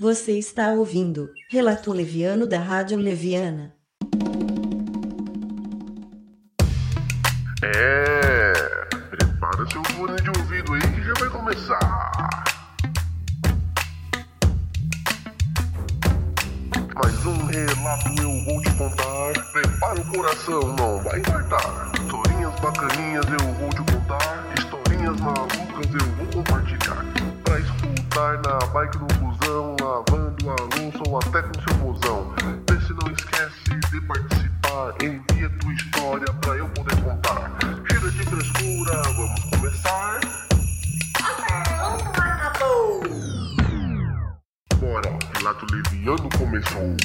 Você está ouvindo Relato Leviano da Rádio Leviana. É, prepara seu fone de ouvido aí que já vai começar. Mais um relato eu vou te contar. Prepara o coração, não vai infartar. Historinhas bacaninhas eu vou te contar. Historinhas malucas eu vou compartilhar. Pra escutar na bike no até com seu mozão. Vê se não esquece de participar. Envia tua história pra eu poder contar. Chega de frescura, vamos começar. Bora, o relato leviano começou.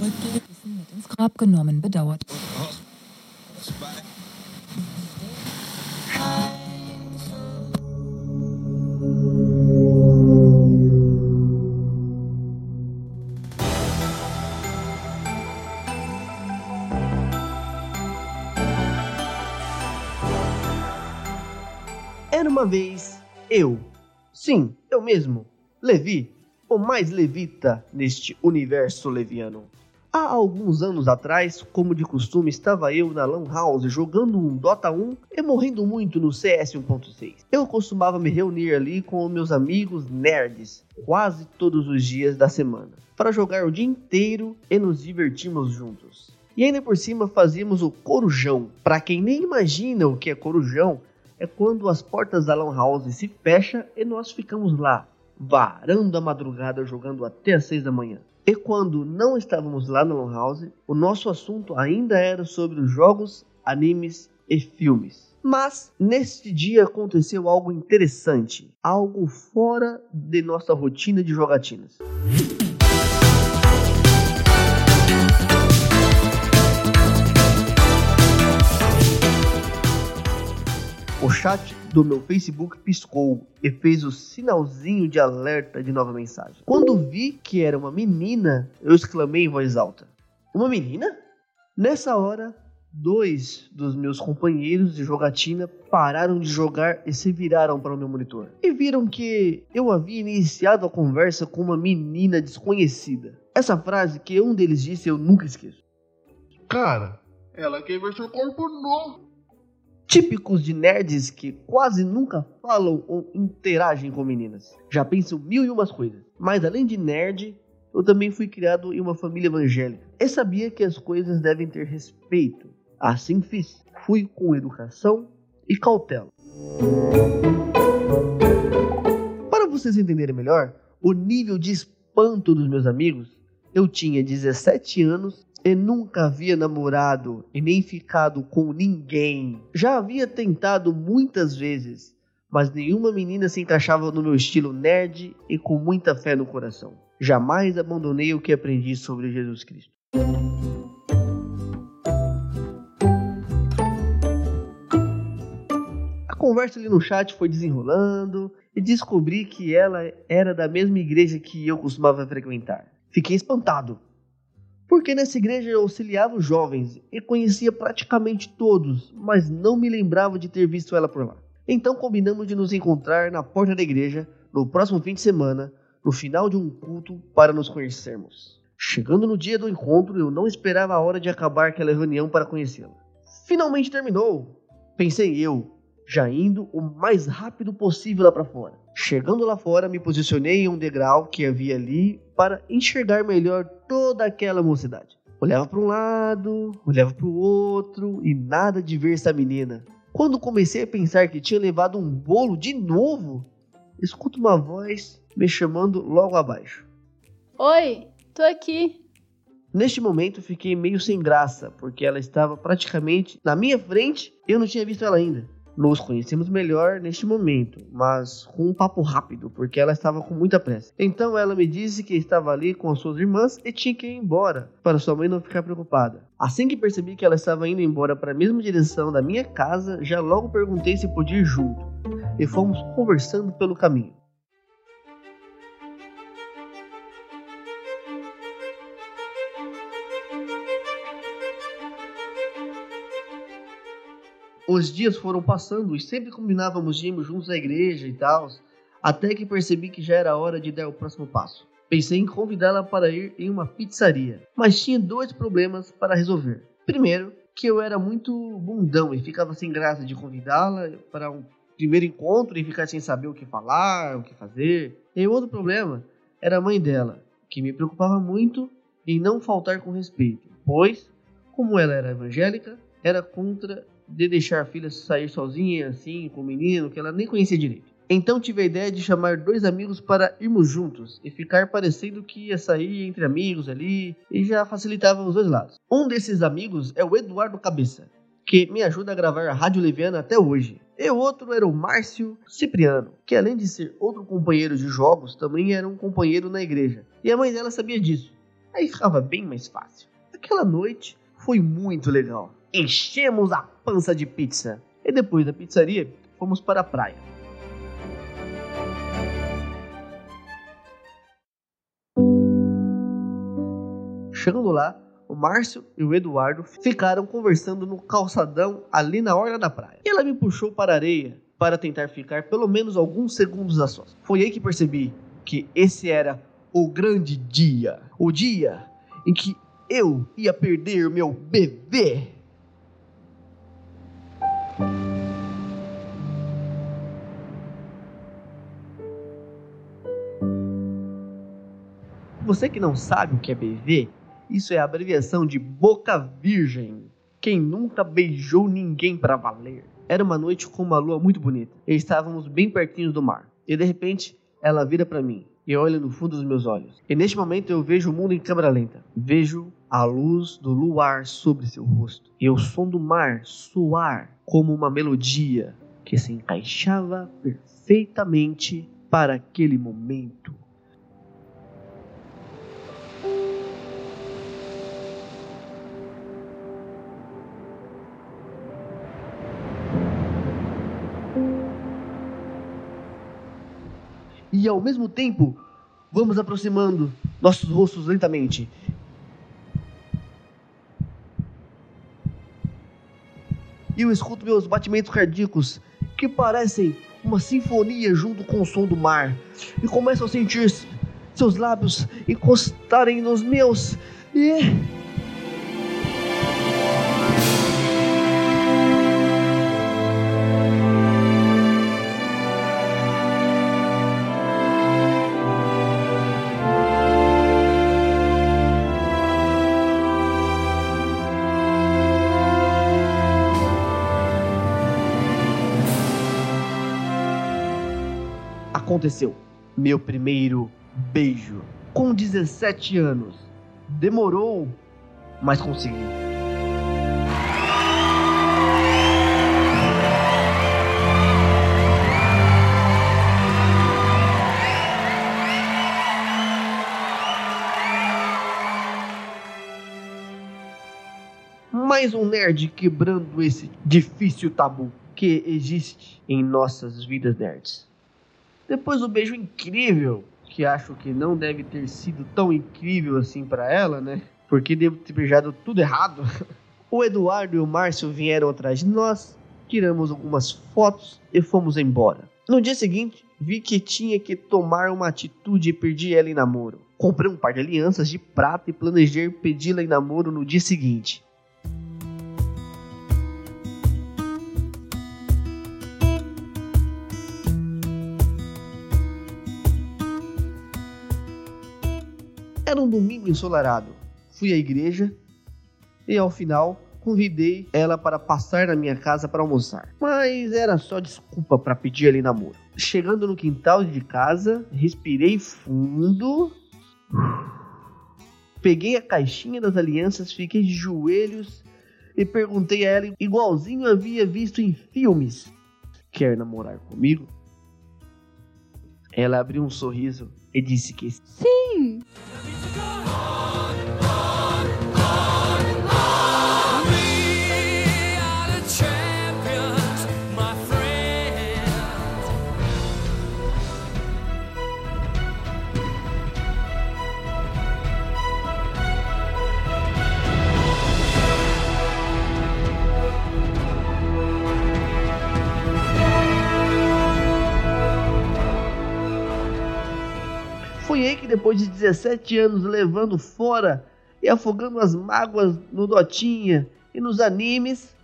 Wissen mit ins Grab genommen bedauert. Eu, sim, eu mesmo, Levi, o mais levita neste universo leviano. Há alguns anos atrás, como de costume, estava eu na Lan House jogando um Dota 1 e morrendo muito no CS 1.6. Eu costumava me reunir ali com meus amigos nerds quase todos os dias da semana para jogar o dia inteiro e nos divertirmos juntos. E ainda por cima fazíamos o corujão. Para quem nem imagina o que é corujão, é quando as portas da Lan House se fecham e nós ficamos lá, varando a madrugada jogando até as 6 da manhã. E quando não estávamos lá na Lan House, o nosso assunto ainda era sobre os jogos, animes e filmes. Mas neste dia aconteceu algo interessante, algo fora de nossa rotina de jogatinas. Chat do meu Facebook piscou e fez o sinalzinho de alerta de nova mensagem. Quando vi que era uma menina, eu exclamei em voz alta: Uma menina? Nessa hora, dois dos meus companheiros de jogatina pararam de jogar e se viraram para o meu monitor. E viram que eu havia iniciado a conversa com uma menina desconhecida. Essa frase que um deles disse eu nunca esqueço. Cara, ela quer ver seu corpo nu. Típicos de nerds que quase nunca falam ou interagem com meninas. Já pensam mil e umas coisas. Mas além de nerd, eu também fui criado em uma família evangélica. E sabia que as coisas devem ter respeito. Assim fiz. Fui com educação e cautela. Para vocês entenderem melhor o nível de espanto dos meus amigos, eu tinha 17 anos e nunca havia namorado e nem ficado com ninguém. Já havia tentado muitas vezes, mas nenhuma menina se encaixava no meu estilo nerd e com muita fé no coração. Jamais abandonei o que aprendi sobre Jesus Cristo. A conversa ali no chat foi desenrolando e descobri que ela era da mesma igreja que eu costumava frequentar. Fiquei espantado, porque nessa igreja eu auxiliava os jovens e conhecia praticamente todos, mas não me lembrava de ter visto ela por lá. Então combinamos de nos encontrar na porta da igreja no próximo fim de semana, no final de um culto, para nos conhecermos. Chegando no dia do encontro, eu não esperava a hora de acabar aquela reunião para conhecê-la. Finalmente terminou, pensei eu, já indo o mais rápido possível lá para fora. Chegando lá fora, me posicionei em um degrau que havia ali para enxergar melhor toda aquela mocidade. Olhava para um lado, olhava para o outro e nada de ver essa menina. Quando comecei a pensar que tinha levado um bolo de novo, escuto uma voz me chamando logo abaixo. Oi, tô aqui. Neste momento fiquei meio sem graça, porque ela estava praticamente na minha frente e eu não tinha visto ela ainda. Nos conhecemos melhor neste momento, mas com um papo rápido, porque ela estava com muita pressa. Então ela me disse que estava ali com as suas irmãs e tinha que ir embora, para sua mãe não ficar preocupada. Assim que percebi que ela estava indo embora para a mesma direção da minha casa, já logo perguntei se podia ir junto, e fomos conversando pelo caminho. Os dias foram passando e sempre combinávamos de irmos juntos à igreja e tal, até que percebi que já era hora de dar o próximo passo. Pensei em convidá-la para ir em uma pizzaria, mas tinha dois problemas para resolver. Primeiro, que eu era muito bundão e ficava sem graça de convidá-la para um primeiro encontro e ficar sem saber o que falar, o que fazer. E outro problema era a mãe dela, que me preocupava muito em não faltar com respeito, pois, como ela era evangélica, era contra de deixar a filha sair sozinha assim com o menino que ela nem conhecia direito. Então tive a ideia de chamar dois amigos para irmos juntos e ficar parecendo que ia sair entre amigos ali e já facilitava os dois lados. Um desses amigos é o Eduardo Cabeça, que me ajuda a gravar a Rádio Leviana até hoje. E o outro era o Márcio Cipriano, que além de ser outro companheiro de jogos, também era um companheiro na igreja. E a mãe dela sabia disso. Aí ficava bem mais fácil. Aquela noite foi muito legal. Enchemos a pança de pizza. E depois da pizzaria, fomos para a praia. Chegando lá, o Márcio e o Eduardo ficaram conversando no calçadão ali na orla da praia. E ela me puxou para a areia para tentar ficar pelo menos alguns segundos a sós. Foi aí que percebi que esse era o grande dia. O dia em que eu ia perder meu bebê. Você que não sabe o que é bebê, isso é a abreviação de boca virgem. Quem nunca beijou ninguém para valer. Era uma noite com uma lua muito bonita. E estávamos bem pertinho do mar. E de repente, ela vira para mim e olha no fundo dos meus olhos. E neste momento eu vejo o mundo em câmera lenta. Vejo a luz do luar sobre seu rosto e o som do mar soar como uma melodia que se encaixava perfeitamente para aquele momento. E ao mesmo tempo vamos aproximando nossos rostos lentamente. E eu escuto meus batimentos cardíacos que parecem uma sinfonia junto com o som do mar. E começo a sentir seus lábios encostarem nos meus. E aconteceu. Meu primeiro beijo. Com 17 anos. Demorou, mas consegui. Mais um nerd quebrando esse difícil tabu que existe em nossas vidas nerds. Depois o beijo incrível, que acho que não deve ter sido tão incrível assim para ela, né? Porque devo ter beijado tudo errado. O Eduardo e o Márcio vieram atrás de nós, tiramos algumas fotos e fomos embora. No dia seguinte, vi que tinha que tomar uma atitude e perdi ela em namoro. Comprei um par de alianças de prata e planejei pedi-la em namoro no dia seguinte. Domingo ensolarado. Fui à igreja e ao final convidei ela para passar na minha casa para almoçar. Mas era só desculpa para pedir ali namoro. Chegando no quintal de casa, respirei fundo. Peguei a caixinha das alianças, fiquei de joelhos e perguntei a ela, igualzinho havia visto em filmes: Quer namorar comigo? Ela abriu um sorriso e disse que sim. go. Depois de 17 anos levando fora e afogando as mágoas no Dotinha e nos animes,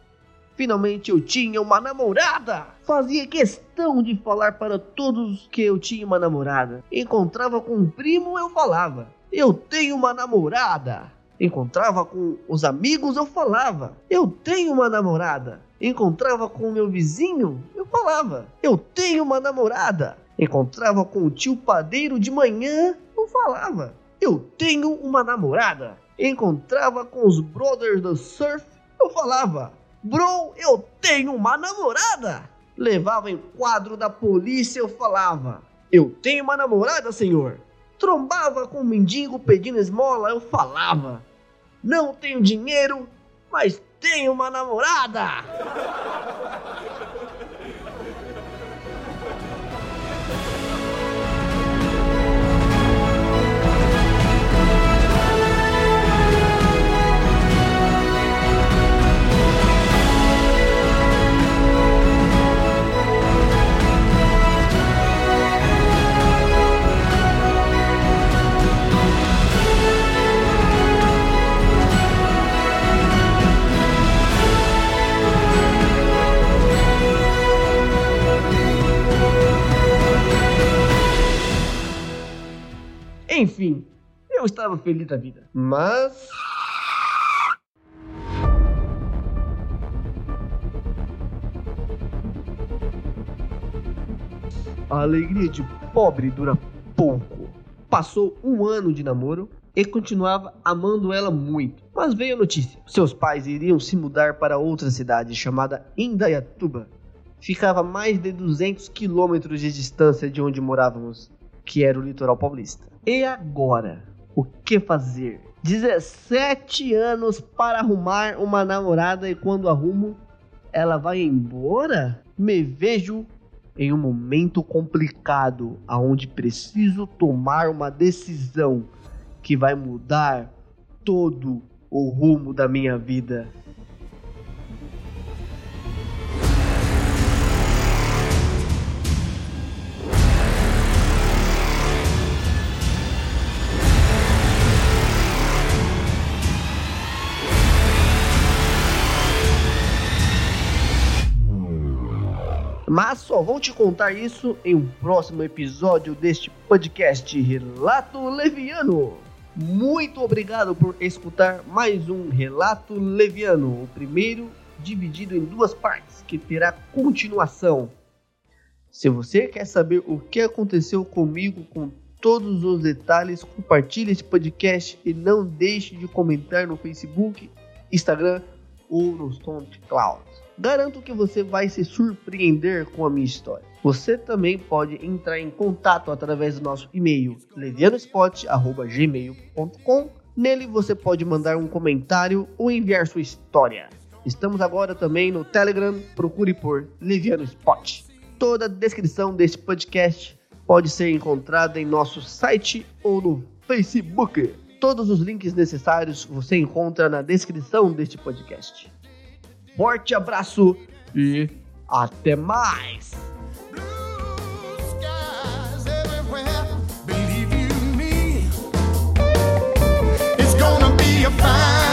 finalmente eu tinha uma namorada. Fazia questão de falar para todos que eu tinha uma namorada. Encontrava com um primo, eu falava: Eu tenho uma namorada. Encontrava com os amigos, eu falava: Eu tenho uma namorada. Encontrava com o meu vizinho, eu falava: Eu tenho uma namorada. Encontrava com o tio padeiro de manhã, eu falava: Eu tenho uma namorada. Encontrava com os brothers do surf, eu falava: Bro, eu tenho uma namorada. Levava em quadro da polícia, eu falava: Eu tenho uma namorada, senhor. Trombava com um mendigo pedindo esmola, eu falava: Não tenho dinheiro, mas tenho uma namorada. Eu estava feliz da vida. Mas. A alegria de pobre dura pouco. Passou um ano de namoro e continuava amando ela muito. Mas veio a notícia: seus pais iriam se mudar para outra cidade chamada Indaiatuba. Ficava a mais de 200 quilômetros de distância de onde morávamos, que era o litoral paulista. E agora? O que fazer? 17 anos para arrumar uma namorada e quando arrumo, ela vai embora? Me vejo em um momento complicado, aonde preciso tomar uma decisão que vai mudar todo o rumo da minha vida. Mas só vou te contar isso em um próximo episódio deste podcast Relato Leviano. Muito obrigado por escutar mais um Relato Leviano, o primeiro dividido em duas partes, que terá continuação. Se você quer saber o que aconteceu comigo com todos os detalhes, compartilhe este podcast e não deixe de comentar no Facebook, Instagram ou no SoundCloud. Garanto que você vai se surpreender com a minha história. Você também pode entrar em contato através do nosso e-mail levianospot@gmail.com. Nele você pode mandar um comentário ou enviar sua história. Estamos agora também no Telegram, procure por Leviano Spot. Toda a descrição deste podcast pode ser encontrada em nosso site ou no Facebook. Todos os links necessários você encontra na descrição deste podcast. Forte abraço e até mais! Fine.